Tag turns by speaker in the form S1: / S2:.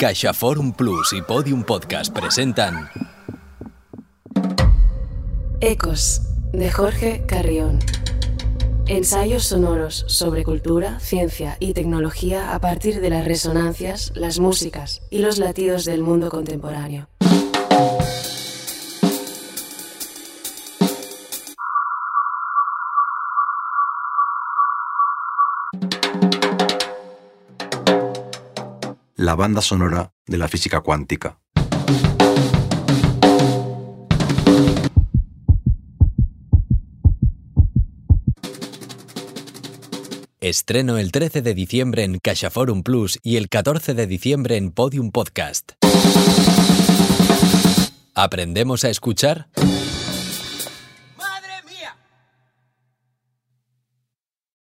S1: Caixa Forum Plus y Podium Podcast presentan
S2: Ecos, de Jorge Carrión. Ensayos sonoros sobre cultura, ciencia y tecnología a partir de las resonancias, las músicas y los latidos del mundo contemporáneo.
S3: La banda sonora de la física cuántica.
S1: Estreno el 13 de diciembre en Caixa Forum Plus y el 14 de diciembre en Podium Podcast. ¿Aprendemos a escuchar?